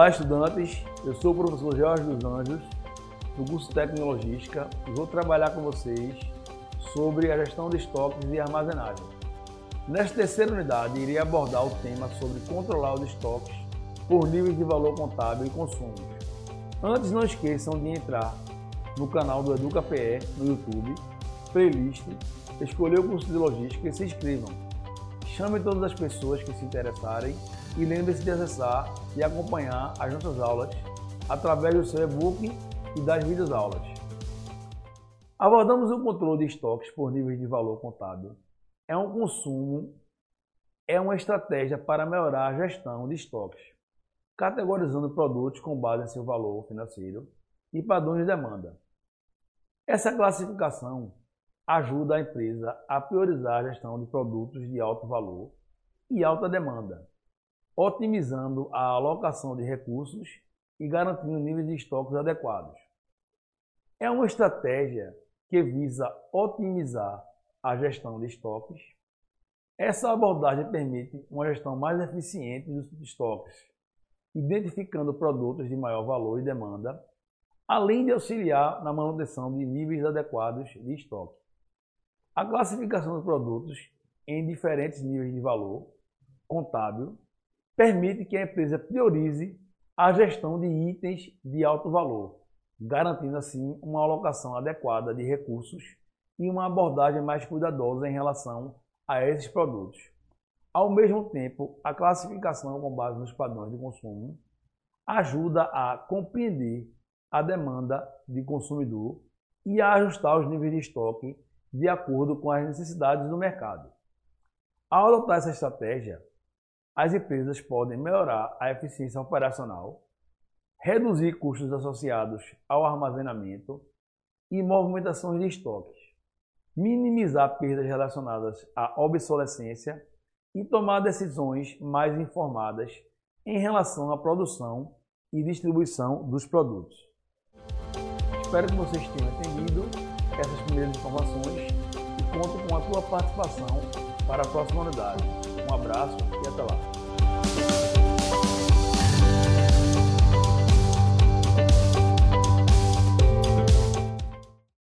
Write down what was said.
Olá, estudantes. Eu sou o professor Jorge dos Anjos, do curso Tecnologística, e vou trabalhar com vocês sobre a gestão de estoques e armazenagem. Nesta terceira unidade, irei abordar o tema sobre controlar os estoques por níveis de valor contábil e consumo. Antes, não esqueçam de entrar no canal do EducaPE no YouTube, playlist, escolher o curso de logística e se inscrevam. Chame todas as pessoas que se interessarem e lembre-se de acessar e acompanhar as nossas aulas através do seu e-book e das videoaulas. Abordamos o controle de estoques por níveis de valor contábil. É um consumo, é uma estratégia para melhorar a gestão de estoques, categorizando produtos com base em seu valor financeiro e padrões de demanda. Essa classificação ajuda a empresa a priorizar a gestão de produtos de alto valor e alta demanda, otimizando a alocação de recursos e garantindo níveis de estoques adequados. É uma estratégia que visa otimizar a gestão de estoques. Essa abordagem permite uma gestão mais eficiente dos estoques, identificando produtos de maior valor e demanda, além de auxiliar na manutenção de níveis adequados de estoque. A classificação dos produtos em diferentes níveis de valor contábil permite que a empresa priorize a gestão de itens de alto valor, garantindo assim uma alocação adequada de recursos e uma abordagem mais cuidadosa em relação a esses produtos. Ao mesmo tempo, a classificação com base nos padrões de consumo ajuda a compreender a demanda de consumidor e a ajustar os níveis de estoque de acordo com as necessidades do mercado. Ao adotar essa estratégia, as empresas podem melhorar a eficiência operacional, reduzir custos associados ao armazenamento e movimentações de estoques, minimizar perdas relacionadas à obsolescência e tomar decisões mais informadas em relação à produção e distribuição dos produtos. Espero que vocês tenham entendido primeiras informações e conto com a tua participação para a próxima unidade. Um abraço e até lá.